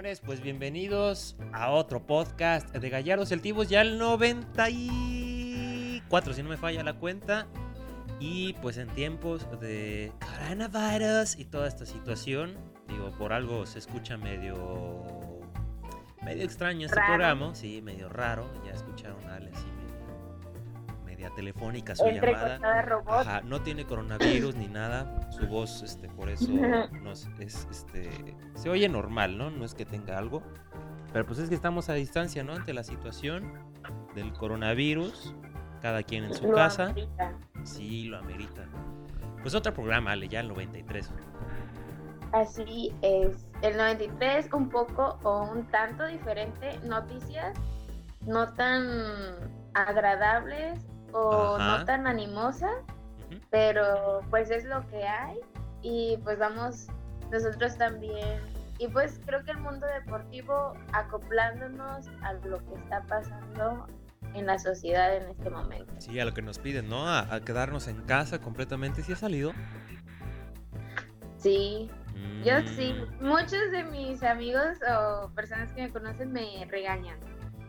Señores, pues bienvenidos a otro podcast de Gallardos y Altivos, ya el 94, si no me falla la cuenta. Y pues en tiempos de coronavirus y toda esta situación, digo, por algo se escucha medio medio extraño este Raro. programa, sí, medio raro. Ya escucharon a Ale telefónica su llamada. robot. Ajá, no tiene coronavirus ni nada. Su voz, este, por eso nos, es, este, se oye normal, ¿no? No es que tenga algo. Pero pues es que estamos a distancia, ¿no? Ante la situación del coronavirus. Cada quien en su Lo casa. amerita. Sí, lo amerita. Pues otro programa, Ale, ya el 93. Así es. El 93, un poco o un tanto diferente. Noticias no tan agradables o Ajá. no tan animosas, Ujú. pero pues es lo que hay. Y pues vamos nosotros también. Y pues creo que el mundo deportivo acoplándonos a lo que está pasando en la sociedad en este momento. Sí, a lo que nos piden, ¿no? A, a quedarnos en casa completamente. ¿Sí ha salido? Sí, Yo sí, Mm, muchos de mis amigos o personas que me conocen me regañan.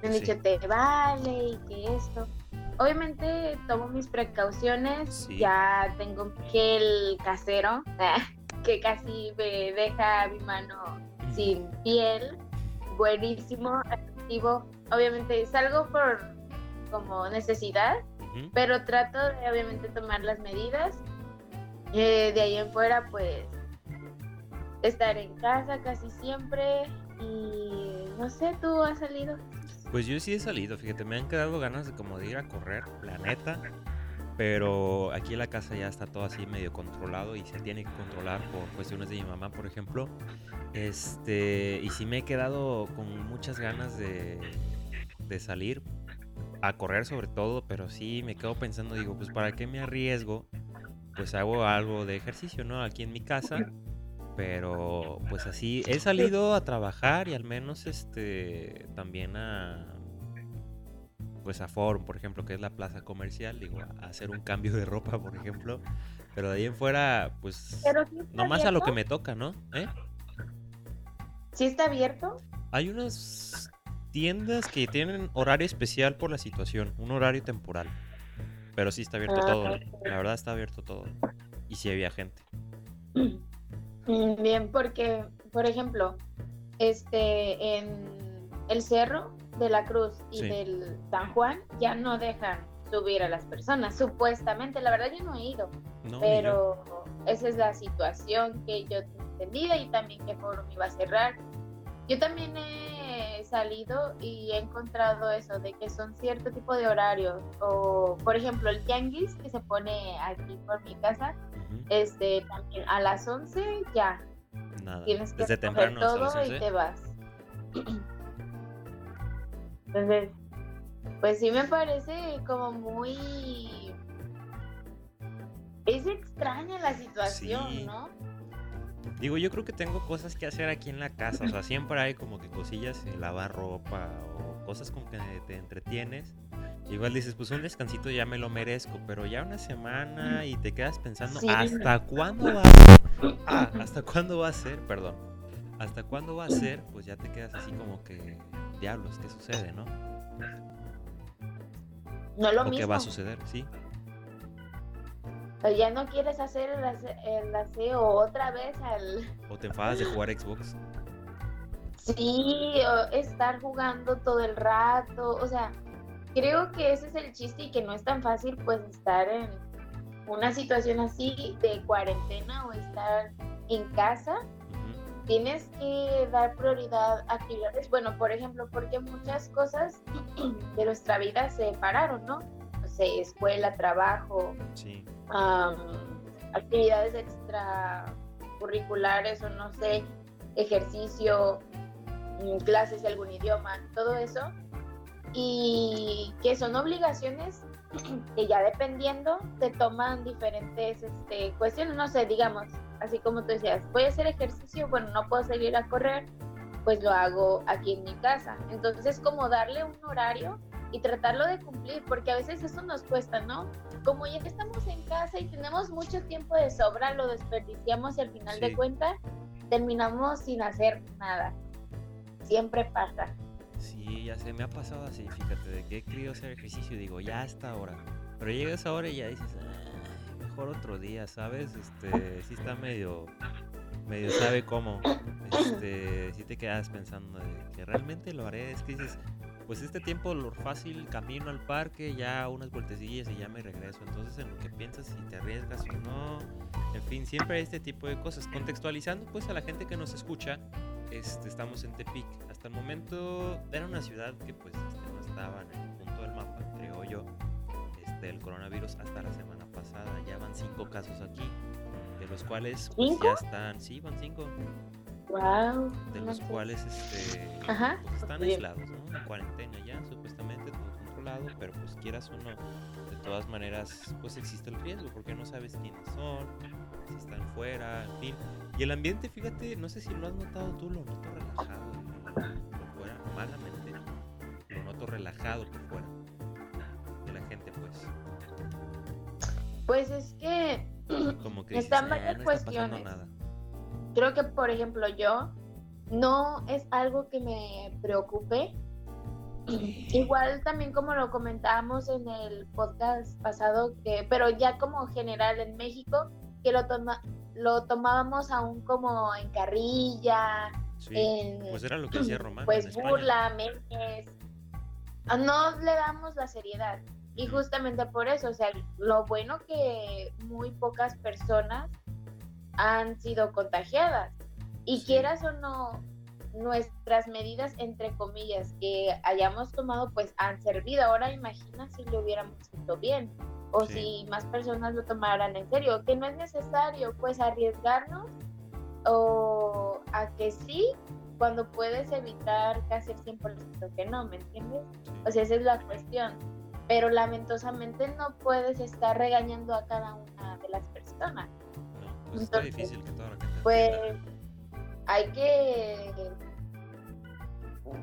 Me han Sí. dicho, te vale y que esto. Obviamente tomo mis precauciones, Sí. ya tengo un gel casero que casi me deja mi mano sin piel, buenísimo, efectivo. Obviamente salgo por como necesidad, pero trato de obviamente tomar las medidas. Eh, de ahí en fuera, pues, estar en casa casi siempre y no sé, ¿tú has salido? Pues yo sí he salido, fíjate, me han quedado ganas de como ir a correr, la neta. Pero aquí en la casa ya está todo así medio controlado y se tiene que controlar por cuestiones de mi mamá, por ejemplo. Este, y sí me he quedado con muchas ganas de, de salir a correr sobre todo, pero sí me quedo pensando, digo, pues ¿para qué me arriesgo? Pues hago algo de ejercicio, ¿no? Aquí en mi casa. Pero pues así he salido a trabajar y al menos este también a pues a Forum, por ejemplo, que es la plaza comercial, digo, a hacer un cambio de ropa, por ejemplo. Pero de ahí en fuera, pues sí nomás a lo que me toca, ¿no? ¿Eh? ¿Sí está abierto? Hay unas tiendas que tienen horario especial por la situación, un horario temporal. Pero sí está abierto Ah, todo, ok. la verdad está abierto todo. Y sí había gente. Bien, porque, por ejemplo, este, en el cerro de la Cruz y Sí. del San Juan ya no dejan subir a las personas, supuestamente. La verdad yo no he ido, No, pero esa es la situación que yo tengo entendida y también que Forum iba a cerrar. Yo también he salido y he encontrado eso de que son cierto tipo de horarios o por ejemplo el tianguis que se pone aquí por mi casa Ujú, este también a las 11 ya Nada. tienes que Desde temprano hasta las todo y 11. te vas entonces pues sí me parece como muy es extraña la situación Sí. no Digo, yo creo que tengo cosas que hacer aquí en la casa. O sea, siempre hay como que cosillas, eh, lavar ropa o cosas con que te entretienes. Igual dices, pues un descansito ya me lo merezco, pero ya una semana y te quedas pensando, Sí. ¿hasta cuándo va a ser? Ah, ¿hasta cuándo va a ser? Perdón. ¿Hasta cuándo va a ser? Pues ya te quedas así como que, diablos, ¿qué sucede, no? no lo ¿O qué mismo va a suceder? Sí. O ya no quieres hacer el, ase- el aseo otra vez al O te enfadas de jugar Xbox. Sí, o estar jugando todo el rato, o sea, creo que ese es el chiste y que no es tan fácil pues estar en una situación así de cuarentena o estar en casa. Tienes que dar prioridad a actividades, bueno, por ejemplo, porque muchas cosas de nuestra vida se pararon, ¿no? Escuela, trabajo, Sí. am, actividades extracurriculares o no sé, ejercicio, mm, clases de algún idioma, todo eso, y que son obligaciones que ya dependiendo te toman diferentes este, cuestiones, no sé, digamos, así como tú decías, voy a hacer ejercicio, bueno, no puedo salir a correr, pues lo hago aquí en mi casa. Entonces, como darle un horario y tratarlo de cumplir, porque a veces eso nos cuesta, ¿no? Como ya estamos en casa y tenemos mucho tiempo de sobra, lo desperdiciamos y al final de cuentas terminamos sin hacer nada. Siempre pasa. Sí, ya se me ha pasado así, fíjate, de que he querido hacer ejercicio digo, ya hasta ahora. Pero llegas ahora y ya dices, mejor otro día, ¿sabes? Este, sí está medio, medio sabe cómo. Este, sí te quedas pensando de que realmente lo haré. Es que dices, pues este tiempo lo fácil, camino al parque, ya unas vueltecillas y ya me regreso. Entonces en lo que piensas si te arriesgas o no. En fin, siempre hay este tipo de cosas. Contextualizando pues a la gente que nos escucha, este, estamos en Tepic. Hasta el momento era una ciudad que pues este, no estaba en el punto del mapa, creo yo, este, el coronavirus hasta la semana pasada. Ya van cinco casos aquí, de los cuales pues, ya están, sí, van cinco. Wow. De los cuales este, pues, están aislados, ¿no? En cuarentena ya, supuestamente todo controlado, pero pues quieras o no, de todas maneras, pues existe el riesgo, porque no sabes quiénes son, si están fuera, en fin. Y el ambiente, fíjate, no sé si lo has notado tú, lo noto relajado por fuera, malamente. Lo noto relajado por fuera. De la gente, pues. Pues es que, Como que están varias ah, cuestiones. Creo que, por ejemplo, yo no es algo que me preocupe. Igual también como lo comentábamos en el podcast pasado, que, pero ya como general en México, que lo, toma, lo tomábamos aún como en carrilla, en, pues era lo que hacía Román. Pues burla, memes. Ah, no le damos la seriedad. Y justamente por eso, o sea, lo bueno que muy pocas personas han sido contagiadas. Y quieras o no, nuestras medidas, entre comillas, que hayamos tomado, pues han servido. Ahora imagina si lo hubiéramos hecho bien o si más personas lo tomaran en serio, que no es necesario pues arriesgarnos o a que sí cuando puedes evitar casi el 100% que no, ¿me entiendes? O sea, esa es la cuestión. Pero lamentosamente no puedes estar regañando a cada una de las personas. No, pues está difícil que toda la gente Pues hay que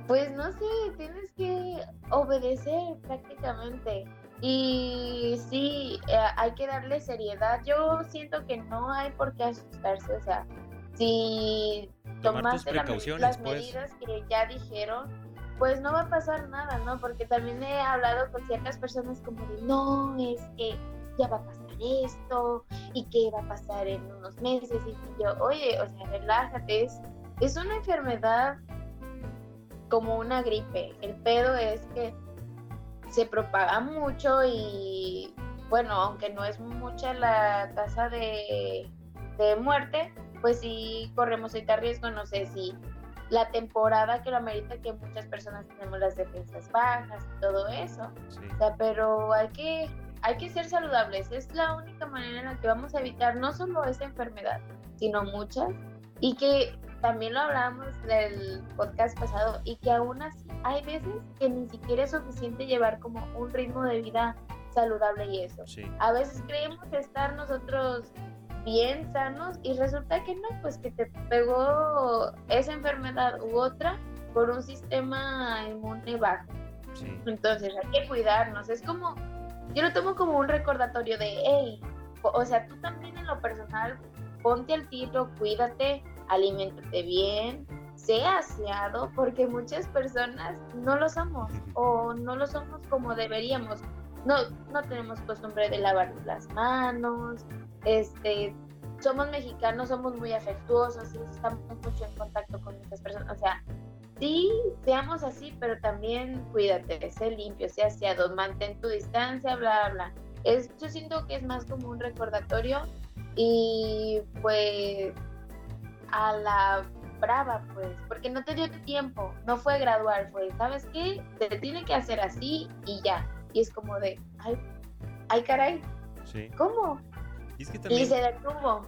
pues no sé, tienes que obedecer prácticamente. Y sí, eh, hay que darle seriedad. Yo siento que no hay por qué asustarse. O sea, si tomaste las pues. medidas que ya dijeron, pues no va a pasar nada, ¿no? Porque también he hablado con ciertas personas como de, no, es que ya va a pasar esto y que va a pasar en unos meses. Y yo, oye, o sea, relájate, es, es una enfermedad como una gripe. El pedo es que se propaga mucho y bueno, aunque no es mucha la tasa de, muerte, pues sí corremos este riesgo, no sé si la temporada que lo amerita que muchas personas tenemos las defensas bajas y todo eso. O sea, pero hay que, hay que ser saludables. Es la única manera en la que vamos a evitar no solo esta enfermedad, sino muchas. Y que también lo hablábamos del podcast pasado y que aún así hay veces que ni siquiera es suficiente llevar como un ritmo de vida saludable y eso. A veces creemos estar nosotros bien sanos y resulta que no, pues que te pegó esa enfermedad u otra por un sistema inmune bajo. Entonces hay que cuidarnos. Es como, yo lo tomo como un recordatorio de, hey, o sea, tú también en lo personal, ponte al tiro, cuídate, aliméntate bien, sea aseado, porque muchas personas no lo somos o no lo somos como deberíamos. No, no tenemos costumbre de lavar las manos, este, somos mexicanos, somos muy afectuosos, estamos mucho en contacto con muchas personas, o sea, sí, seamos así, pero también cuídate, sé limpio, sé aseado, mantén tu distancia, bla, bla. Es, yo siento que es más como un recordatorio y pues a la brava, pues, porque no te dio tiempo, no fue gradual, pues, ¿sabes qué? Te tiene que hacer así y ya. Y es como de, ay, ay caray, sí. ¿cómo? Y, se detuvo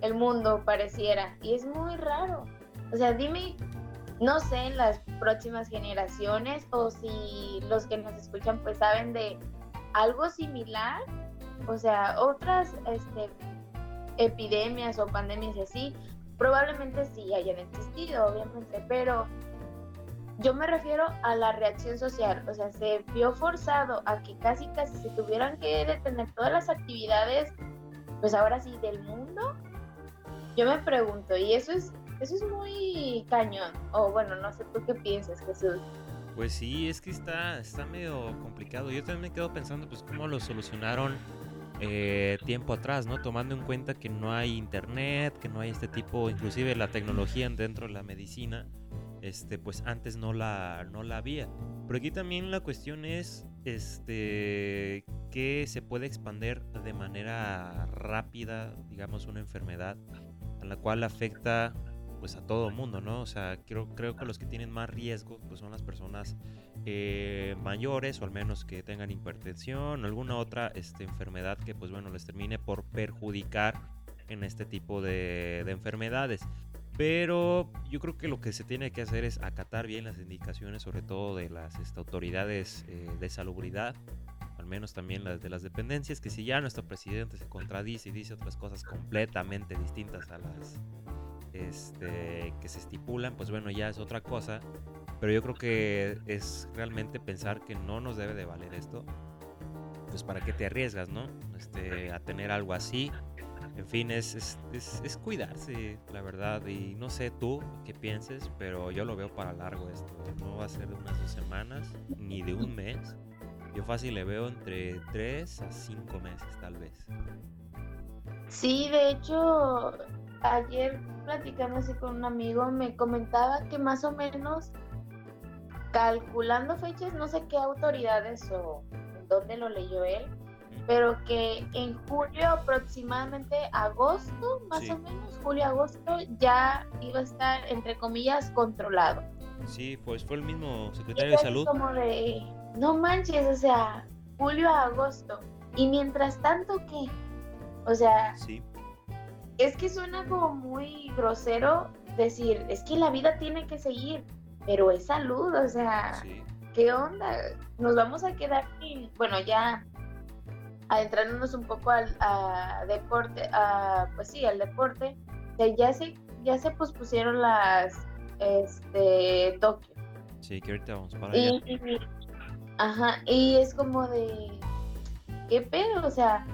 el mundo, pareciera, y es muy raro. O sea, dime no sé en las próximas generaciones o si los que nos escuchan pues saben de algo similar, o sea, otras este, epidemias o pandemias y así, probablemente sí hayan existido, obviamente, pero yo me refiero a la reacción social, o sea, se vio forzado a que casi casi se tuvieran que detener todas las actividades, pues ahora sí, del mundo. Yo me pregunto, y eso es, eso es muy cañón, o bueno, no sé tú qué piensas, Jesús. Pues sí, es que está, está medio complicado. Yo también me quedo pensando, pues, cómo lo solucionaron eh, tiempo atrás, ¿no? Tomando en cuenta que no hay internet, que no hay este tipo, inclusive la tecnología dentro de la medicina este, pues antes no la, no la había. Pero aquí también la cuestión es este, que se puede expandir de manera rápida, digamos, una enfermedad a la cual afecta pues a todo mundo, ¿no? O sea, creo, creo que los que tienen más riesgo pues son las personas eh, mayores o al menos que tengan hipertensión o alguna otra este, enfermedad que pues bueno les termine por perjudicar en este tipo de, de enfermedades. Pero yo creo que lo que se tiene que hacer es acatar bien las indicaciones, sobre todo de las este, autoridades eh, de salubridad, al menos también las de las dependencias, que si ya nuestro presidente se contradice y dice otras cosas completamente distintas a las este, que se estipulan, pues bueno, ya es otra cosa. Pero yo creo que es realmente pensar que no nos debe de valer esto. Pues para qué te arriesgas, ¿no? Este, a tener algo así en fin, es, es, es, cuidarse, la verdad. Y no sé tú qué pienses, pero yo lo veo para largo esto. No va a ser de unas dos semanas, ni de un mes. Yo fácil le veo entre tres a cinco meses, tal vez. Sí, de hecho, ayer platicando así con un amigo, me comentaba que más o menos calculando fechas, no sé qué autoridades o dónde lo leyó él, pero que en julio aproximadamente agosto, más o menos, julio-agosto, ya iba a estar, entre comillas, controlado. Sí, pues fue el mismo secretario de salud. Como de, no manches, o sea, julio a agosto. Y mientras tanto, ¿qué? O sea, sí. Es que suena como muy grosero decir, es que la vida tiene que seguir, pero es salud, o sea, ¿qué onda? Nos vamos a quedar sin, bueno, ya adentrándonos un poco al deporte, a, pues sí, al deporte, ya se, ya se pospusieron las este, Tokio. Sí, que ahorita vamos para allá. ajá, y es como de, ¿qué pedo? O sea,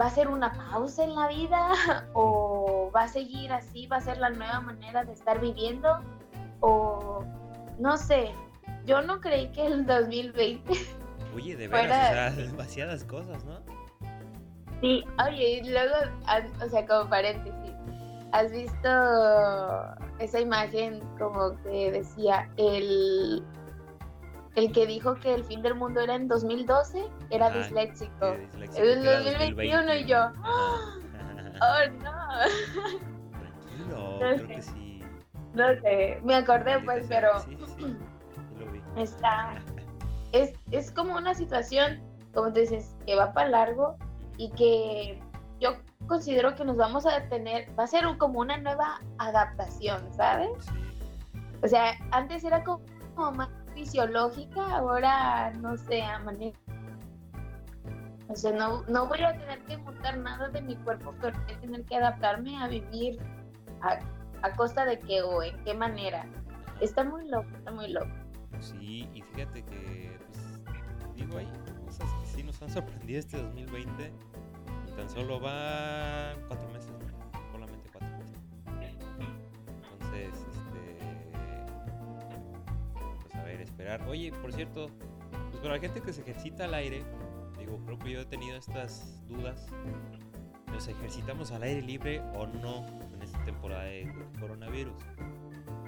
¿va a ser una pausa en la vida? ¿O va a seguir así? ¿Va a ser la nueva manera de estar viviendo? O no sé, yo no creí que el 2020 Oye, de veras, o sea, demasiadas cosas, ¿no? Sí, oye, y luego, o sea, como paréntesis, ¿has visto esa imagen como que decía el, el que dijo que el fin del mundo era en 2012? Era disléxico. En 2021 y yo, ¡oh no! Tranquilo, creo que sí. No sé, me acordé pues, pero sí, sí, sí. Lo vi. está es, es como una situación, como tú dices, que va para largo y que yo considero que nos vamos a detener, va a ser como una nueva adaptación, ¿sabes? O sea, antes era como, más fisiológica, ahora no sé, a manera... O sea, no, no voy a tener que montar nada de mi cuerpo, pero voy a tener que adaptarme a vivir a, a costa de qué o en qué manera. Está muy loco, está muy loco. Sí, y fíjate que digo, hay cosas que sí nos han sorprendido este 2020 y tan solo van cuatro meses, a ver, esperar. Oye, por cierto, pues para la gente que se ejercita al aire, digo, creo que yo he tenido estas dudas. ¿Nos ejercitamos al aire libre o no en esta temporada de coronavirus?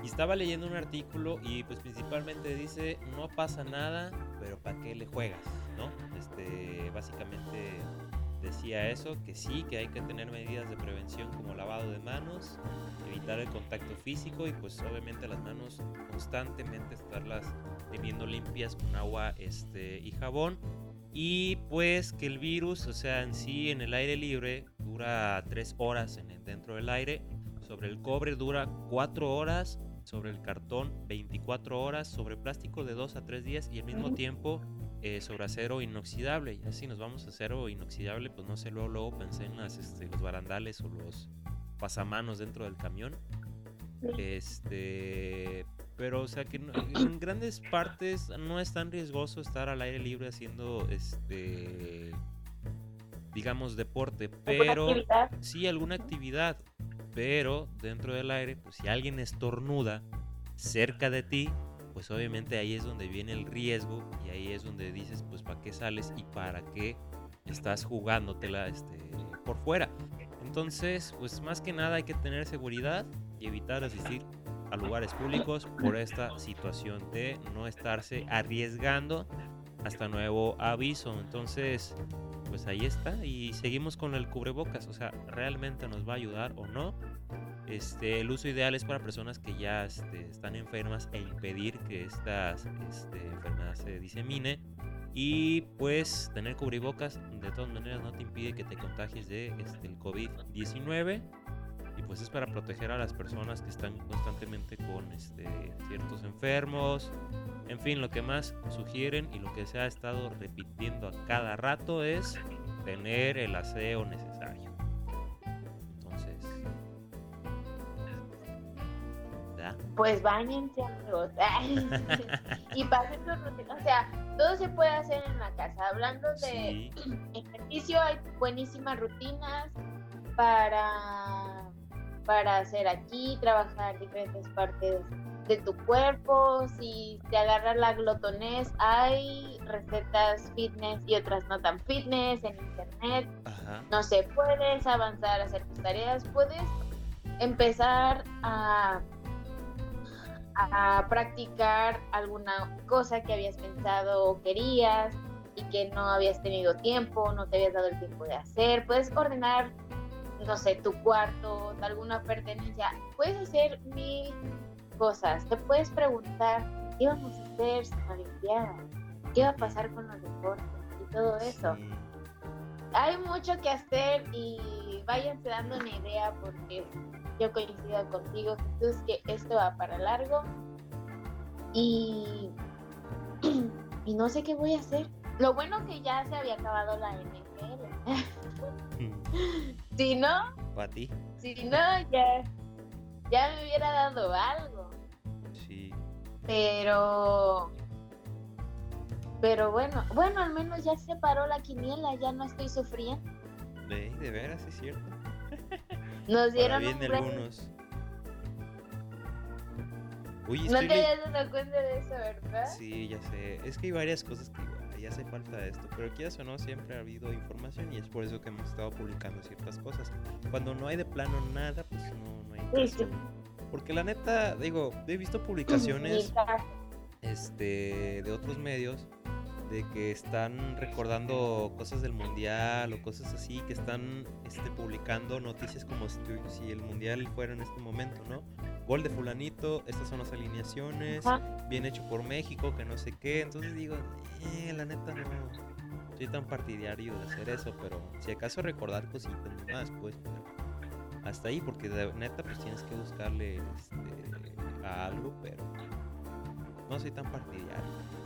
Y estaba leyendo un artículo y pues principalmente dice, no pasa nada, pero ¿para qué le juegas? ¿No? Este, básicamente decía eso, que sí, que hay que tener medidas de prevención como lavado de manos, evitar el contacto físico y pues obviamente las manos constantemente estarlas teniendo limpias con agua este, y jabón. Y pues que el virus, o sea, en sí en el aire libre dura 3 horas en dentro del aire, sobre el cobre dura 4 horas sobre el cartón 24 horas, sobre plástico de 2 a 3 días y al mismo tiempo eh, sobre acero inoxidable. Y así nos vamos a acero inoxidable, pues no sé, luego, luego pensé en las, este, los barandales o los pasamanos dentro del camión. Este, pero o sea que en grandes partes no es tan riesgoso estar al aire libre haciendo este digamos deporte, pero sí alguna actividad, pero dentro del aire, pues si alguien estornuda cerca de ti, pues obviamente ahí es donde viene el riesgo y ahí es donde dices, pues para qué sales y para qué estás jugándotela este, por fuera. Entonces, pues más que nada hay que tener seguridad y evitar asistir a lugares públicos por esta situación de no estarse arriesgando hasta nuevo aviso. Entonces, pues ahí está y seguimos con el cubrebocas, o sea, realmente nos va a ayudar o no. Este, el uso ideal es para personas que ya este, están enfermas e impedir que esta este, enfermedad se disemine. Y pues tener cubrebocas de todas maneras no te impide que te contagies de este, el COVID-19 y pues es para proteger a las personas que están constantemente con este, ciertos enfermos. En fin, lo que más sugieren y lo que se ha estado repitiendo a cada rato es tener el aseo necesario. Entonces, Pues bañense, amigos. y pasen su rutina. O sea, todo se puede hacer en la casa. Hablando de ejercicio, hay buenísimas rutinas para para hacer aquí, trabajar diferentes partes de tu cuerpo. Si te agarras la glotonés, hay recetas fitness y otras no tan fitness en internet. No sé, puedes avanzar a hacer tus tareas, puedes empezar a, a practicar alguna cosa que habías pensado o querías y que no habías tenido tiempo, no te habías dado el tiempo de hacer. Puedes ordenar no sé, tu cuarto, alguna pertenencia. Puedes hacer mil cosas. Te puedes preguntar qué vamos a hacer sin la qué va a pasar con los deportes y todo eso. Hay mucho que hacer y váyanse dando una idea porque yo coincido contigo, Jesús, que esto va para largo y, y no sé qué voy a hacer. Lo bueno que ya se había acabado la NFL. Si no, para ti. Si no, ya, ya me hubiera dado algo. Sí. Pero, pero bueno, bueno, al menos ya se paró la quiniela, ya no estoy sufriendo. De, de veras, es cierto. Nos dieron un algunos. No te habías dado cuenta de eso, ¿verdad? Sí, ya sé. Es que hay varias cosas que y hace falta esto. Pero quieras o no, siempre ha habido información y es por eso que hemos estado publicando ciertas cosas. Cuando no hay de plano nada, pues no, no hay caso. Porque la neta, digo, he visto publicaciones este, de otros medios de que están recordando cosas del mundial o cosas así, que están este, publicando noticias como si, si el mundial fuera en este momento, ¿no? gol de fulanito, estas son las alineaciones, bien hecho por México, que no sé qué. Entonces digo, eh, la neta no soy tan partidario de hacer eso, pero si acaso recordar cositas más, pues hasta ahí, porque de neta pues tienes que buscarle este, a algo, pero no soy tan partidario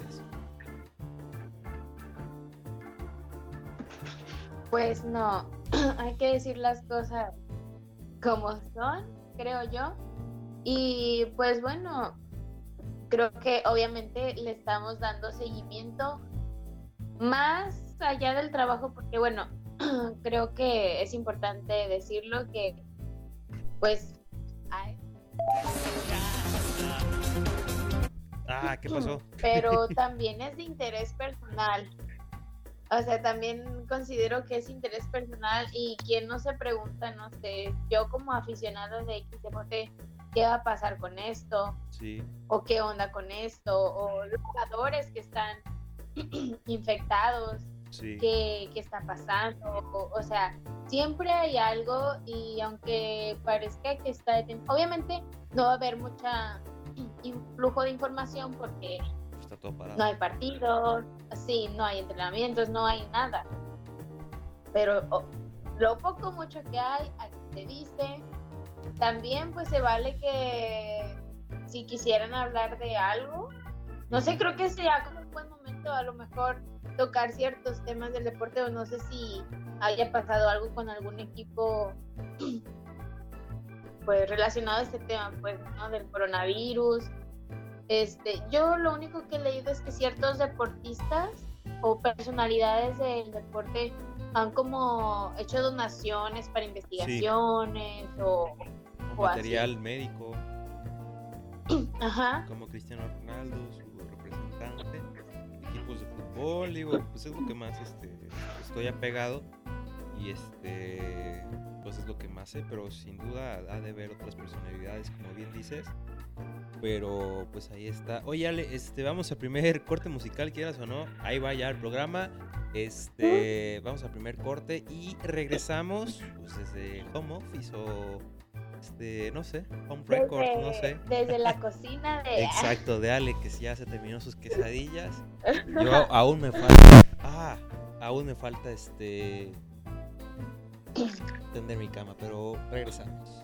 Pues no, hay que decir las cosas como son, creo yo. Y pues bueno, creo que obviamente le estamos dando seguimiento más allá del trabajo, porque bueno, creo que es importante decirlo que pues... Ah, ¿qué pasó? Pero también es de interés personal. O sea, también considero que es interés personal y quien no se pregunta, no sé, yo como aficionado de X qué va a pasar con esto, o qué onda con esto, o los jugadores que están infectados, qué, está pasando, o, sea, siempre hay algo y aunque parezca que está obviamente no va a haber mucha flujo de información porque no hay partidos, sí, no hay entrenamientos, no hay nada, pero lo poco mucho que hay, aquí se dice, también pues se vale que si quisieran hablar de algo. No sé, creo que sería como un buen momento a lo mejor tocar ciertos temas del deporte o no sé si haya pasado algo con algún equipo pues relacionado a este tema, pues, ¿no? Del coronavirus. Este, yo lo único que he leído es que ciertos deportistas o personalidades del deporte han como hecho donaciones para investigaciones o, material médico. Ajá. Como Cristiano Ronaldo, su representante, equipos de fútbol, digo, pues es lo que más este, estoy apegado y este pues es lo que más sé, pero sin duda ha de haber otras personalidades, como bien dices. Pero pues ahí está. Oye, Ale, este, vamos al primer corte musical, quieras o no. Ahí va ya el programa. Este, vamos al primer corte y regresamos pues, desde home office o este, no sé, home record, no sé. Desde la cocina de Exacto, de Ale que ya se terminó sus quesadillas. Yo aún me falta ah, aún me falta este tender mi cama, pero regresamos.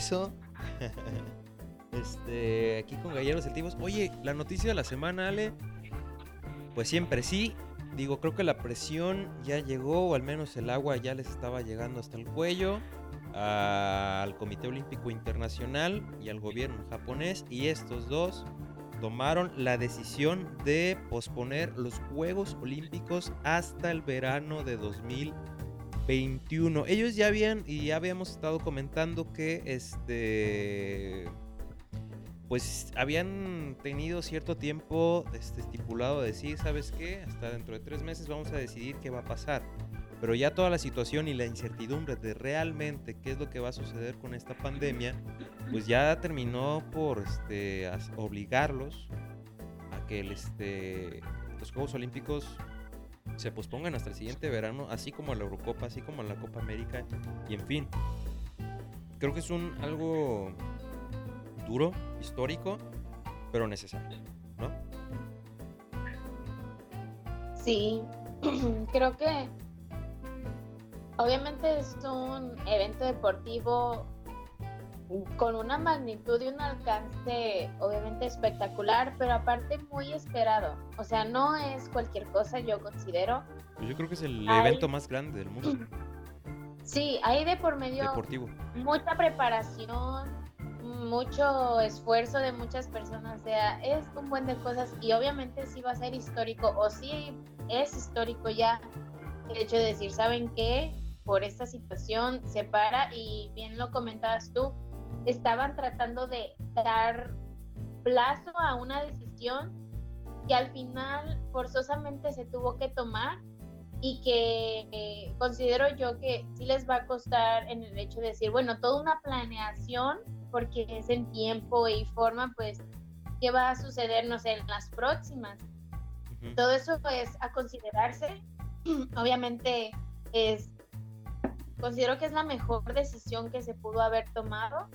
Regreso. este, aquí con Galleros Sentimos. Oye, la noticia de la semana, Ale. Pues siempre sí. Digo, creo que la presión ya llegó, o al menos el agua ya les estaba llegando hasta el cuello al Comité Olímpico Internacional y al gobierno japonés. Y estos dos tomaron la decisión de posponer los Juegos Olímpicos hasta el verano de 2021. Ellos ya habían y ya habíamos estado comentando que este pues habían tenido cierto tiempo este, estipulado de decir, ¿sabes qué? Hasta dentro de tres meses vamos a decidir qué va a pasar. Pero ya toda la situación y la incertidumbre de realmente qué es lo que va a suceder con esta pandemia, pues ya terminó por este, obligarlos a que el, este, los Juegos Olímpicos se pospongan hasta el siguiente verano, así como la Eurocopa, así como la Copa América, y en fin. Creo que es un algo duro, histórico, pero necesario, ¿no? Sí, creo que Obviamente es un evento deportivo con una magnitud y un alcance obviamente espectacular, pero aparte muy esperado. O sea, no es cualquier cosa, yo considero. Yo creo que es el evento más grande del mundo. Sí, hay de por medio deportivo. mucha preparación, mucho esfuerzo de muchas personas. O sea, es un buen de cosas y obviamente sí va a ser histórico o sí es histórico ya el hecho de decir, ¿saben qué? por esta situación se para y bien lo comentabas tú, estaban tratando de dar plazo a una decisión que al final forzosamente se tuvo que tomar y que eh, considero yo que sí les va a costar en el hecho de decir, bueno, toda una planeación, porque es en tiempo y forma, pues, ¿qué va a suceder, no sé, en las próximas? Todo eso es a considerarse. Obviamente es Considero que es la mejor decisión que se pudo haber tomado.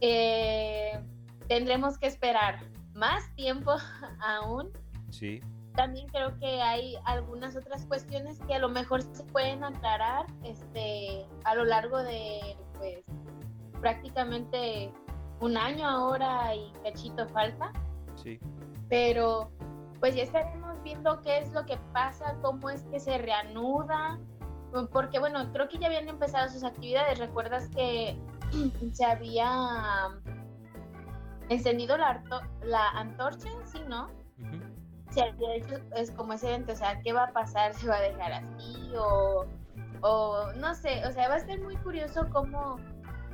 Eh, tendremos que esperar más tiempo aún. Sí. También creo que hay algunas otras cuestiones que a lo mejor se pueden aclarar este, a lo largo de pues, prácticamente un año ahora y cachito falta. Sí. Pero pues ya estaremos viendo qué es lo que pasa, cómo es que se reanuda, porque bueno, creo que ya habían empezado sus actividades. ¿Recuerdas que se había encendido la, la antorcha? Sí, ¿no? Se había hecho es como ese evento, o sea, ¿qué va a pasar? ¿Se va a dejar así? O, o no sé, o sea, va a ser muy curioso cómo,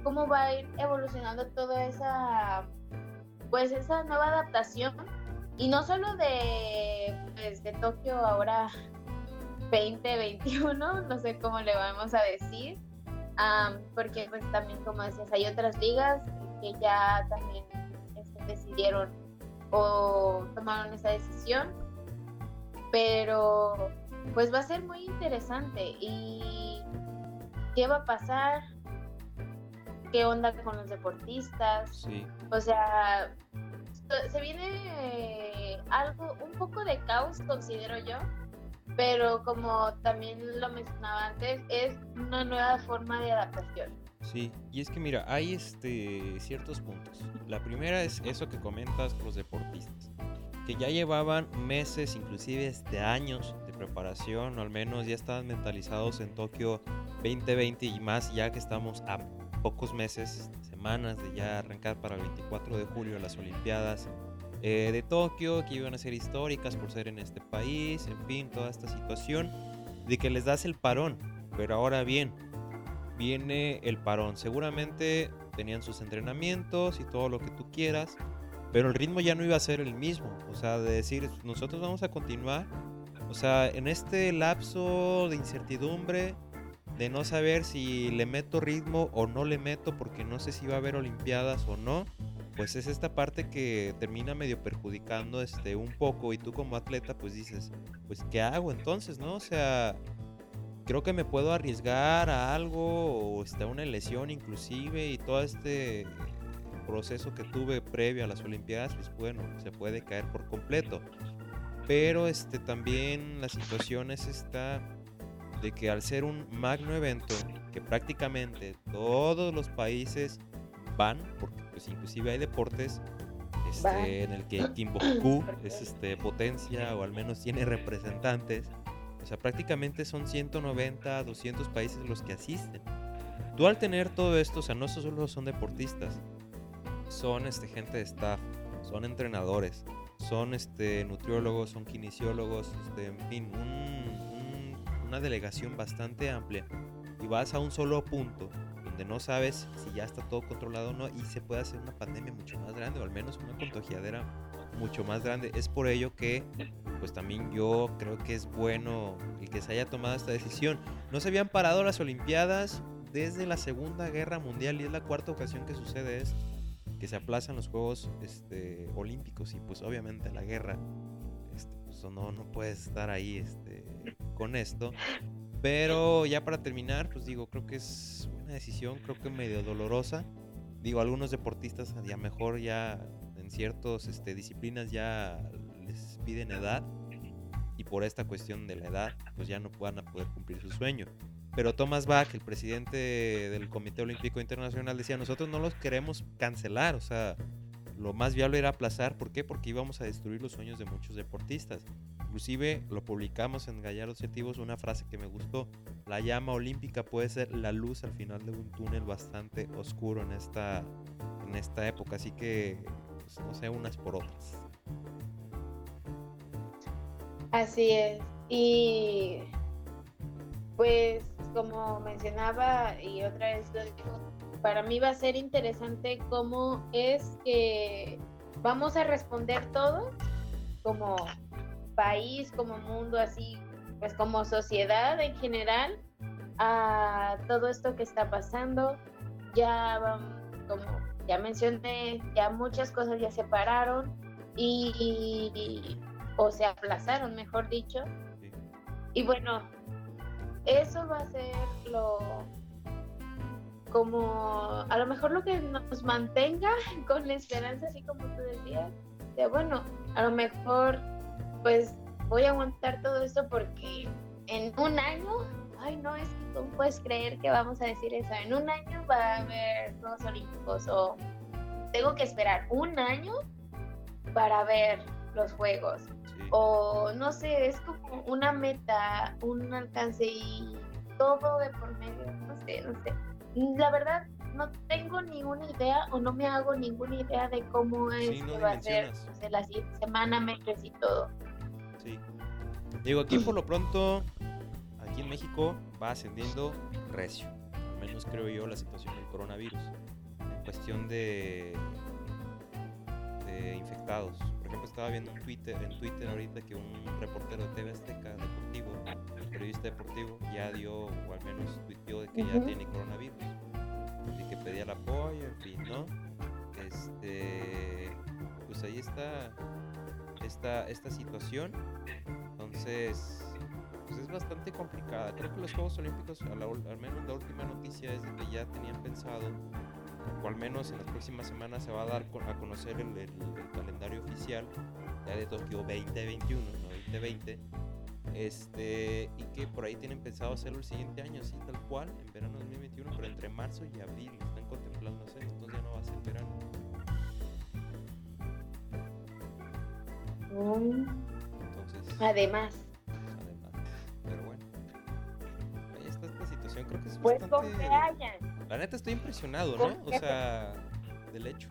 cómo va a ir evolucionando toda esa, pues esa nueva adaptación. Y no solo de, pues, de Tokio ahora 2021, no sé cómo le vamos a decir, porque pues también como decías, hay otras ligas que ya también este, decidieron o tomaron esa decisión, pero pues va a ser muy interesante. Y qué va a pasar, qué onda con los deportistas, o sea, se viene algo, un poco de caos, considero yo, pero como también lo mencionaba antes, es una nueva forma de adaptación. Sí, y es que mira, hay este, ciertos puntos. La primera es eso que comentas los deportistas, que ya llevaban meses, inclusive este años de preparación, o al menos ya estaban mentalizados en Tokio 2020 y más, ya que estamos a pocos meses, semanas de ya arrancar para el 24 de julio las Olimpiadas eh, de Tokio, que iban a ser históricas por ser en este país, en fin, toda esta situación, de que les das el parón. Pero ahora bien, viene el parón. Seguramente tenían sus entrenamientos y todo lo que tú quieras, pero el ritmo ya no iba a ser el mismo. O sea, de decir, nosotros vamos a continuar. O sea, en este lapso de incertidumbre, de no saber si le meto ritmo o no le meto, porque no sé si va a haber Olimpiadas o no pues es esta parte que termina medio perjudicando este un poco y tú como atleta pues dices, pues ¿qué hago entonces, no? O sea, creo que me puedo arriesgar a algo o está una lesión inclusive y todo este proceso que tuve previo a las Olimpiadas, pues bueno, se puede caer por completo. Pero este también la situación es esta de que al ser un magno evento, que prácticamente todos los países van, porque pues inclusive hay deportes este, en el que Timbuktu es este, potencia o al menos tiene representantes. O sea, prácticamente son 190, 200 países los que asisten. Tú al tener todo esto, o sea, no solo son deportistas, son este, gente de staff, son entrenadores, son este, nutriólogos, son kinesiólogos, este, en fin, una delegación bastante amplia. Y vas a un solo punto no sabes si ya está todo controlado o no y se puede hacer una pandemia mucho más grande o al menos una contagiadera mucho más grande. Es por ello que pues también yo creo que es bueno el que se haya tomado esta decisión. No se habían parado las Olimpiadas desde la Segunda Guerra Mundial y es la cuarta ocasión que sucede esto que se aplazan los Juegos este, Olímpicos y pues obviamente la guerra, este, pues, no, no puedes estar ahí este, con esto. Pero ya para terminar, pues digo, creo que es una decisión, creo que medio dolorosa. Digo, algunos deportistas ya mejor ya en ciertas este, disciplinas ya les piden edad y por esta cuestión de la edad, pues ya no puedan poder cumplir su sueño. Pero Thomas Bach, el presidente del Comité Olímpico Internacional, decía, nosotros no los queremos cancelar, o sea, lo más viable era aplazar. ¿Por qué? Porque íbamos a destruir los sueños de muchos deportistas. Inclusive lo publicamos en Gallar Objetivos, una frase que me gustó. La llama olímpica puede ser la luz al final de un túnel bastante oscuro en esta, en esta época. Así que, pues, no sé, unas por otras. Así es. Y pues como mencionaba y otra vez lo digo, para mí va a ser interesante cómo es que vamos a responder todos como país, como mundo, así, pues como sociedad en general a todo esto que está pasando. Ya, como ya mencioné, ya muchas cosas ya se pararon y o se aplazaron, mejor dicho. Y bueno, eso va a ser lo como a lo mejor lo que nos mantenga con la esperanza, así como tú decías, de bueno, a lo mejor pues voy a aguantar todo esto porque en un año, ay no, es que tú puedes creer que vamos a decir eso, en un año va a haber Juegos Olímpicos o tengo que esperar un año para ver los Juegos o no sé, es como una meta, un alcance y todo de por medio, no sé, no sé. La verdad, no tengo ninguna idea o no me hago ninguna idea de cómo es que va a ser de la semana, meses y todo. Digo, aquí por lo pronto, aquí en México va ascendiendo recio. Al menos creo yo la situación del coronavirus. En cuestión de, de infectados por ejemplo, estaba viendo en Twitter, en Twitter ahorita que un reportero de TV Azteca deportivo, periodista deportivo, ya dio, o al menos tuiteó de que ya tiene coronavirus. Y que pedía el apoyo, en fin, ¿no? Este, pues ahí está esta, esta situación. Entonces, pues es bastante complicada. Creo que los Juegos Olímpicos, al, menos la última noticia es de que ya tenían pensado o al menos en las próximas semanas se va a dar a conocer el, calendario oficial ya de Tokio 2021, no 2020. Este, y que por ahí tienen pensado hacerlo el siguiente año, así tal cual, en verano 2021, pero entre marzo y abril están contemplando hacer, entonces ya no va a ser verano. Entonces, además. Además, pero bueno. Ahí está esta situación, creo que es pues bastante... hayan la neta estoy impresionado, ¿no? O sea, del hecho.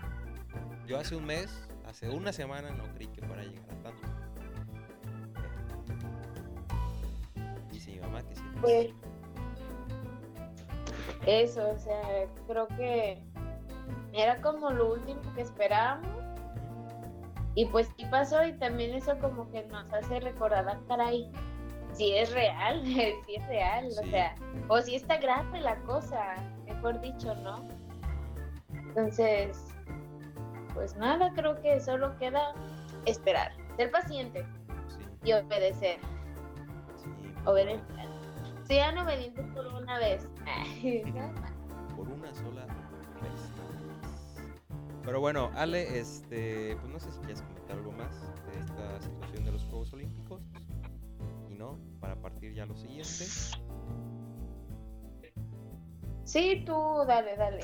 Yo hace un mes, hace una semana no creí que fuera a llegar a tanto. Dice mi mamá que sí. Pues, eso, o sea, creo que era como lo último que esperábamos. Y pues sí pasó y también eso como que nos hace recordar, ah, caray, si es real, si es real, o sea, o si está grave la cosa mejor dicho, ¿no? Entonces, pues nada, creo que solo queda esperar, ser paciente y obedecer. Obedecer. Sean obedientes por una vez. por una sola vez. Pero bueno, Ale, este, pues no sé si quieres comentar algo más de esta situación de los Juegos Olímpicos no, para partir ya lo siguiente. Sí, tú, dale, dale.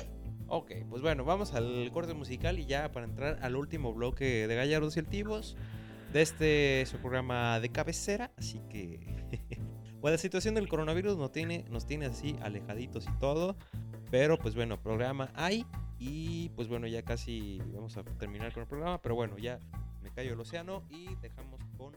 Ok, pues bueno, vamos al corte musical y ya para entrar al último bloque de Gallardos y Altivos de este su programa de cabecera. Así que, pues la situación del coronavirus nos tiene, nos tiene así alejaditos y todo. Pero pues bueno, programa hay y pues bueno, ya casi vamos a terminar con el programa. Pero bueno, ya me callo el océano y dejamos con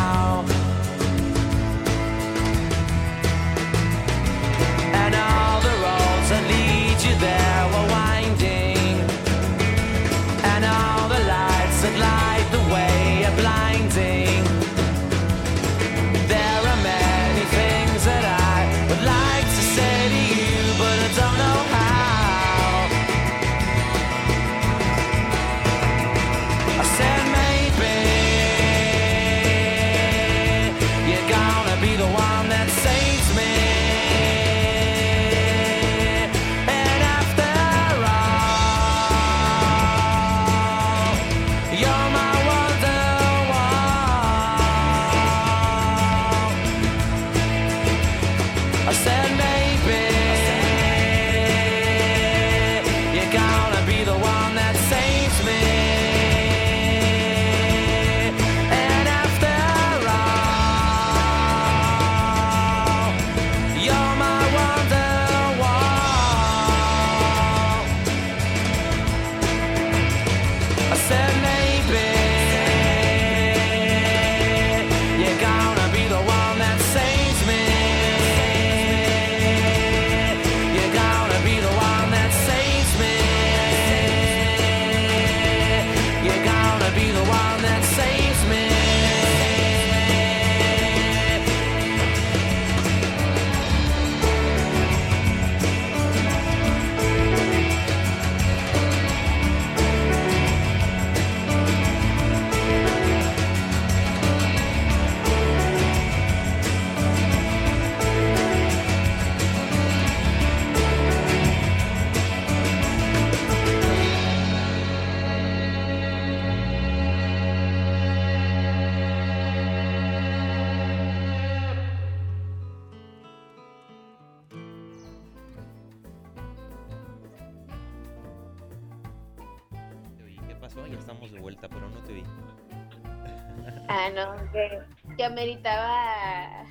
Que, ameritaba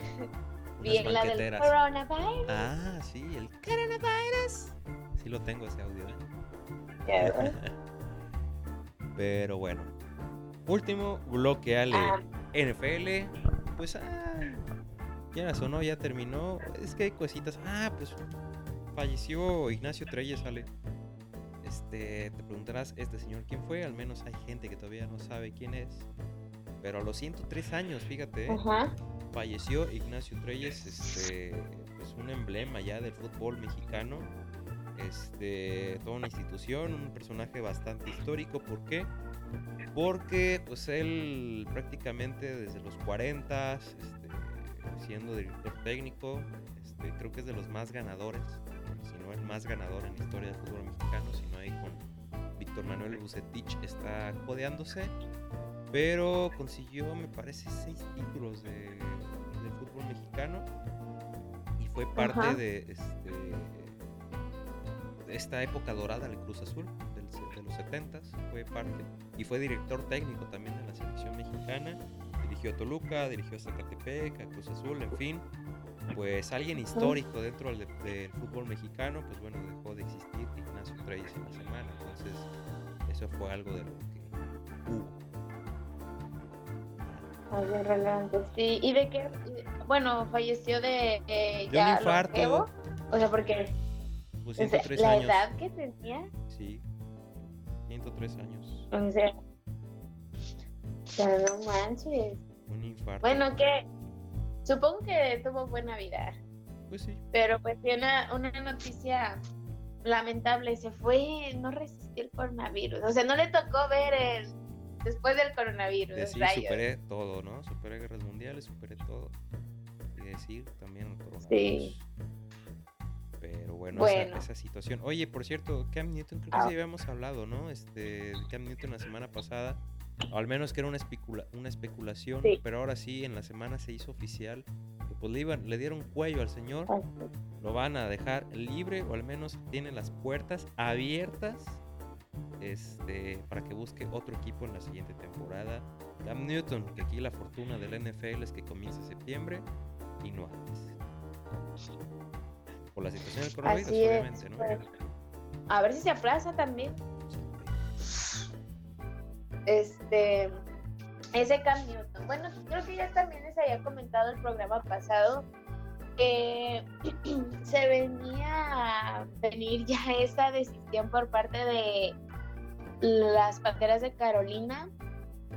bien la del coronavirus. Ah, sí, el coronavirus. Sí lo tengo ese audio, ¿eh? Pero bueno. Último bloque, Ale. Ah. NFL. Pues, ah, ya o no, ya terminó. Es que hay cositas. Ah, pues falleció Ignacio Treyes, Ale. Este, te preguntarás, ¿este señor quién fue? Al menos hay gente que todavía no sabe quién es. Pero a los 103 años, fíjate, ¿eh? Ajá. falleció Ignacio Treyes, este, pues un emblema ya del fútbol mexicano, este, toda una institución, un personaje bastante histórico, ¿por qué? Porque pues él prácticamente desde los 40, este, siendo director técnico, este, creo que es de los más ganadores, si no el más ganador en la historia del fútbol mexicano, si no ahí con Víctor Manuel Bucetich está codeándose pero consiguió, me parece, seis títulos de, del fútbol mexicano y fue parte Ajá. de, este, de esta época dorada del Cruz Azul del de los 70 fue parte y fue director técnico también de la selección mexicana. Dirigió a Toluca, dirigió a Zacatepec, a Cruz Azul, en fin. Pues alguien histórico dentro del, del fútbol mexicano, pues bueno, dejó de existir Ignacio Treyes en la semana. Entonces, eso fue algo de lo que De relevante, sí. ¿Y de qué? Bueno, falleció de eh, De un ya infarto. longevo. O sea, porque Pues o sea, 103 la años. edad que tenía, Sí. 103 años. o sea, no manches. Un infarto. Bueno, que supongo que tuvo buena vida, Pues sí. pero pues sí, una, una noticia lamentable, se fue, no resistió el coronavirus, o sea, no le tocó ver el después del coronavirus, Decir, rayos. superé todo, ¿no? Superé guerras mundiales, superé todo. Y decir también el coronavirus. Sí. Pero bueno, Bueno. Esa, esa situación. Oye, por cierto, Cam Newton, creo que Ah. sí habíamos hablado, ¿no? Este, Cam Newton la semana pasada. O al menos que era una, especula- una especulación. Sí. Pero ahora sí, en la semana se hizo oficial. Que pues le, iban, le dieron cuello al señor. Ay, lo van a dejar libre o al menos tiene las puertas abiertas este, para que busque otro equipo en la siguiente temporada. Cam Newton, que aquí la fortuna del NFL es que comience septiembre y no antes. Por la situación del coronavirus, obviamente, ¿no? pues. A ver si se aplaza también. Este, ese Cam Newton. Bueno, creo que ya también les había comentado el programa pasado que se venía a venir ya esa decisión por parte de las Panteras de Carolina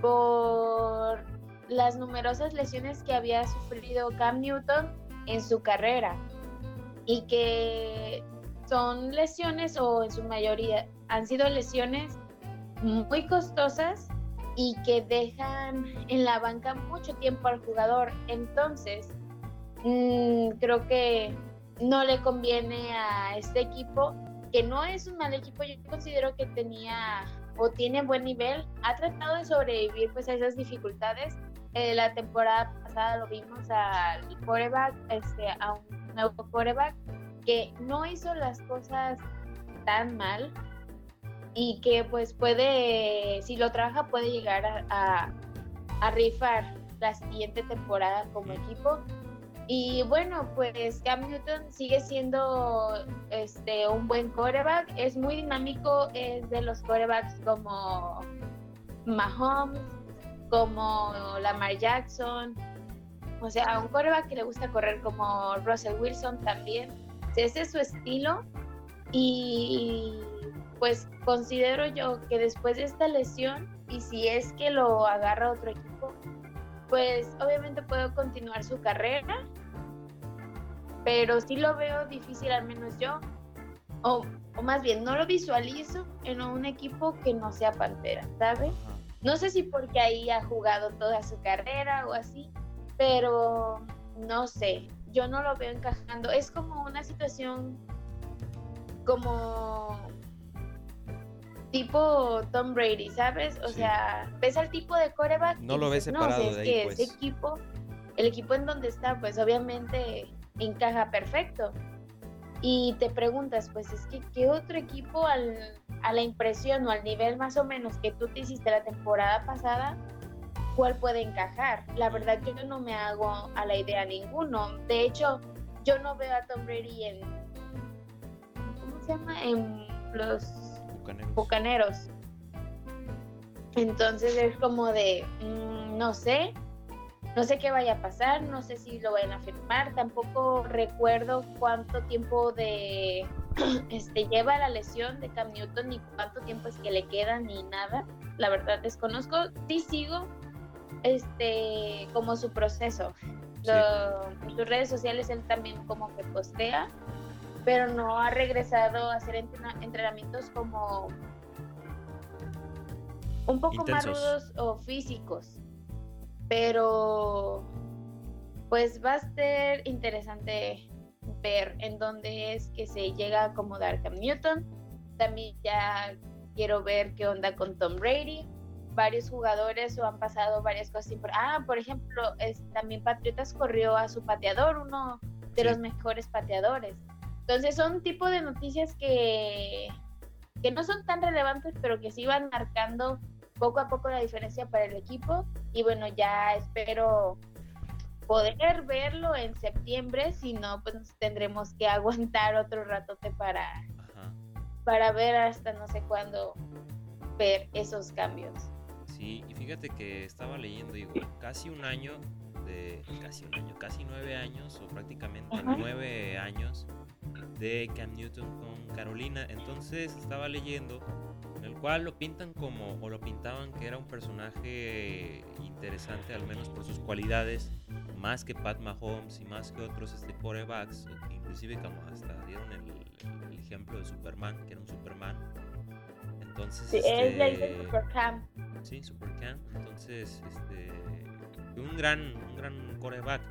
por las numerosas lesiones que había sufrido Cam Newton en su carrera y que son lesiones o en su mayoría han sido lesiones muy costosas y que dejan en la banca mucho tiempo al jugador. Entonces, mm, creo que no le conviene a este equipo, que no es un mal equipo, yo considero que tenía o tiene buen nivel, ha tratado de sobrevivir pues a esas dificultades. Eh, la temporada pasada lo vimos al quarterback, este, a un nuevo quarterback que no hizo las cosas tan mal y que pues puede, si lo trabaja, puede llegar a, a rifar la siguiente temporada como equipo. Y bueno, pues Cam Newton sigue siendo este, un buen quarterback, es muy dinámico, es de los quarterbacks como Mahomes, como Lamar Jackson, o sea, un quarterback que le gusta correr como Russell Wilson también. Ese es su estilo. Y pues considero yo que después de esta lesión y si es que lo agarra otro equipo, pues obviamente puedo continuar su carrera, pero sí lo veo difícil al menos yo, o, o más bien no lo visualizo en un equipo que no sea Pantera, ¿sabes? No sé si porque ahí ha jugado toda su carrera o así, pero no sé, yo no lo veo encajando. Es como una situación como tipo Tom Brady, ¿sabes? O Sí. sea, ves al tipo de coreback. No lo ves no, separado es de ahí, que pues". ese equipo, el equipo en donde está, pues obviamente encaja perfecto. Y te preguntas, pues es que, ¿qué otro equipo al, a la impresión o al nivel más o menos que tú te hiciste la temporada pasada cuál puede encajar. La verdad yo no me hago a la idea ninguno. De hecho, yo no veo a Tom Brady en ¿cómo se llama? En los Bucaneros. Bucaneros. Entonces es como de, mm, no sé, no sé qué vaya a pasar, no sé si lo vayan a firmar, tampoco recuerdo cuánto tiempo de este lleva la lesión de Cam Newton ni cuánto tiempo es que le queda ni nada. La verdad desconozco, sí sigo este como su proceso. Lo- en sus redes sociales él también como que postea, pero no ha regresado a hacer entrena- entrenamientos como un poco más rudos o físicos. Pero pues va a ser interesante ver en dónde es que se llega a acomodar Cam Newton. También ya quiero ver qué onda con Tom Brady. Varios jugadores o han pasado varias cosas importantes. Ah, por ejemplo, es, también Patriotas corrió a su pateador, uno de Sí. los mejores pateadores. Entonces son tipo de noticias que, que no son tan relevantes, pero que sí van marcando poco a poco la diferencia para el equipo. Y bueno, ya espero poder verlo en septiembre, si no, pues nos tendremos que aguantar otro ratote para, Ajá. para ver hasta no sé cuándo ver esos cambios. Sí, y fíjate que estaba leyendo, digo, casi un año de, casi un año, casi nueve años, o prácticamente Ajá. nueve años de Cam Newton con Carolina. Entonces estaba leyendo, en el cual lo pintan como, o lo pintaban que era un personaje interesante, al menos por sus cualidades, más que Pat Mahomes y más que otros este, quarterbacks, inclusive como hasta dieron el, el ejemplo de Superman, que era un Superman. Entonces, Sí, es este, de Supercam. Sí, Supercam. Entonces, este, un gran, un gran coreback.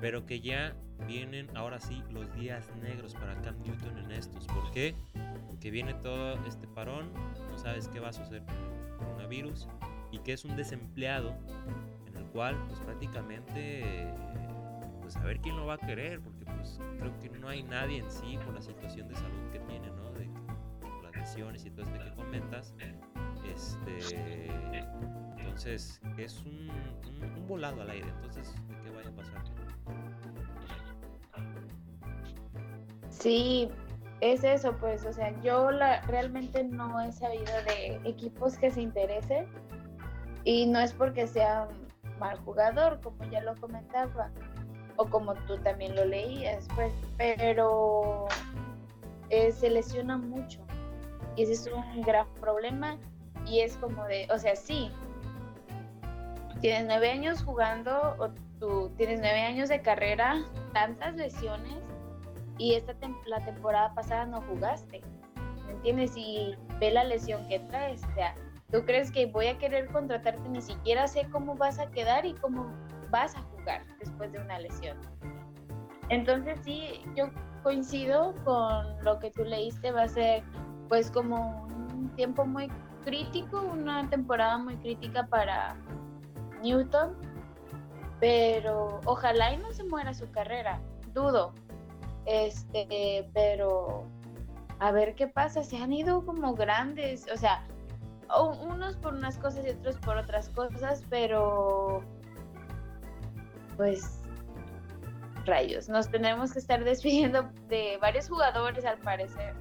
Pero que ya vienen ahora sí los días negros para Cam Newton en estos. ¿Por qué? Porque viene todo este parón, no sabes qué va a suceder con el coronavirus y que es un desempleado en el cual pues prácticamente pues a ver quién lo va a querer porque pues creo que no hay nadie en sí por la situación de salud que tiene, ¿no? De las lesiones y todo esto que comentas. Este, entonces es un, volado al aire. Entonces, ¿de qué vaya a pasar? Sí, es eso, pues, o sea, yo la, realmente no he sabido de equipos que se interesen y no es porque sea mal jugador, como ya lo comentaba, o como tú también lo leías, pues, pero eh, se lesiona mucho y ese es un gran problema y es como de, o sea, sí, tienes nueve años jugando o tú tienes nueve años de carrera, tantas lesiones y esta la temporada pasada no jugaste, ¿me entiendes? Y ve la lesión que traes, o sea, tú crees que voy a querer contratarte, ni siquiera sé cómo vas a quedar y cómo vas a jugar después de una lesión. Entonces sí, yo coincido con lo que tú leíste, va a ser pues como un tiempo muy crítico, una temporada muy crítica para Newton, pero ojalá y no se muera su carrera, dudo, este, pero a ver qué pasa, se han ido como grandes, o sea, unos por unas cosas y otros por otras cosas, pero pues rayos, nos tenemos que estar despidiendo de varios jugadores al parecer.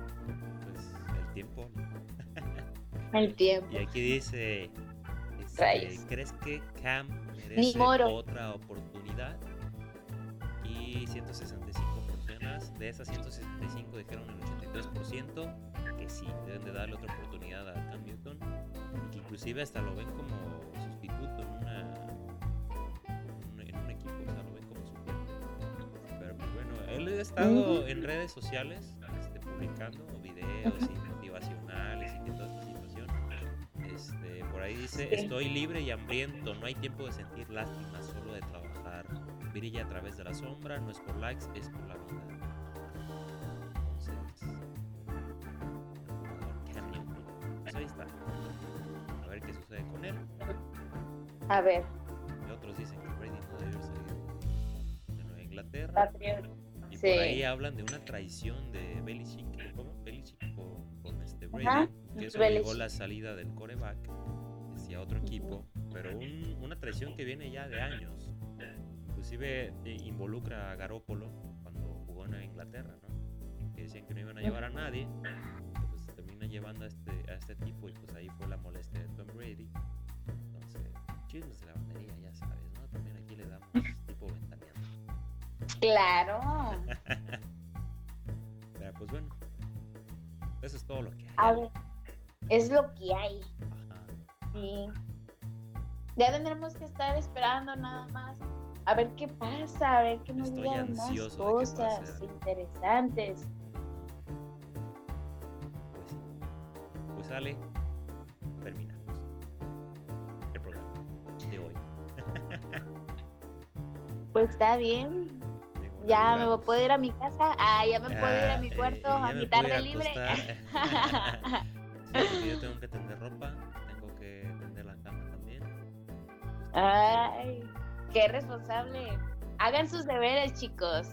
El tiempo. Y aquí dice, este. ¿crees que Cam merece otra oportunidad? Y 165 personas, de esas 165 dijeron el 83% que sí, deben de darle otra oportunidad a Cam Newton. Que inclusive hasta lo ven como sustituto en, una, en, un, en un equipo, o sea, lo ven como suplente. Pero bueno, él ha estado Ujú. en redes sociales este, publicando videos y motivacionales ahí dice, Sí. estoy libre y hambriento, no hay tiempo de sentir lástima, solo de trabajar. Brilla a través de la sombra, no es por likes, es por la vida. Entonces. Pues ahí está. A ver qué sucede con él. A ver, Y otros dicen que Brady no debe haber salido de Nueva Inglaterra. Y Sí. por ahí hablan de una traición de Belichick, ¿cómo? Belichick con, con este Brady, Ajá, que eso Belichick. la salida del coreback hacia otro equipo, pero un- una tradición que viene ya de años. Inclusive eh, involucra a Garópolo cuando jugó en Inglaterra, ¿no? Que decían que no iban a llevar a nadie. Pues terminan llevando a este, a este tipo y pues ahí fue la molestia de Tom Brady. Entonces, chismes de la bandería, ya sabes, ¿no? También aquí le damos tipo ventaneando. Claro. Pero pues bueno, eso es todo lo que hay. A ver, es lo que hay. Sí. Ya tendremos que estar esperando nada más. A ver qué pasa, a ver qué nos digan más cosas interesantes. Pues. Pues sale, terminamos el programa de hoy. Pues está bien. Ya me puedo ir a mi casa. Ah, ya me puedo ir a Ah, mi cuarto a mi tarde libre. Sí, yo tengo que tender ropa, Ay, qué responsable. Hagan sus deberes, chicos.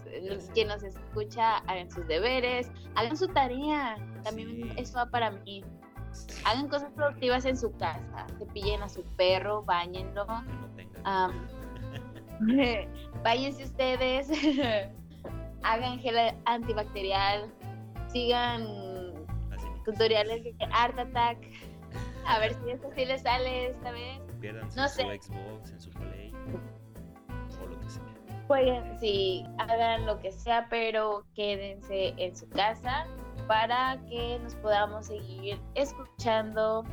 Que nos escucha, hagan sus deberes, hagan su tarea. También Sí. eso va para mí. Hagan cosas productivas en su casa. Cepillen a su perro, bañenlo. Am, Báñense ustedes. hagan gel antibacterial. Sigan tutoriales de Art Attack. A ver si eso sí les sale esta vez. Pierdan no en su sé. Xbox, en su Play o lo que sea. Jueguen, sí, hagan lo que sea, pero quédense en su casa para que nos podamos seguir escuchando,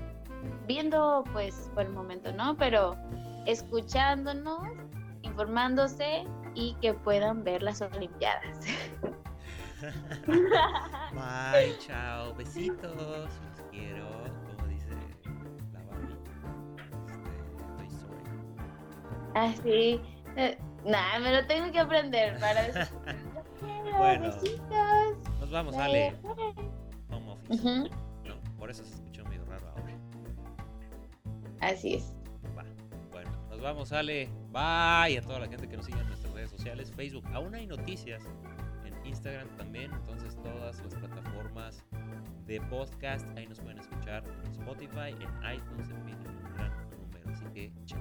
viendo, pues por el momento no, pero escuchándonos, informándose y que puedan ver las Olimpiadas. Bye, chao, besitos, los quiero, Así, eh, nada, me lo tengo que aprender para decir. "Los quiero, Bueno. besitos. Nos vamos, bye". Ale. Home office. No, por eso se escuchó medio raro ahora. Así es. Va. Bueno, nos vamos, Ale. Bye a toda la gente que nos sigue en nuestras redes sociales, Facebook. Aún hay noticias en Instagram también. Entonces, todas las plataformas de podcast ahí nos pueden escuchar en Spotify, en iTunes, en en un gran número. Así que, chao.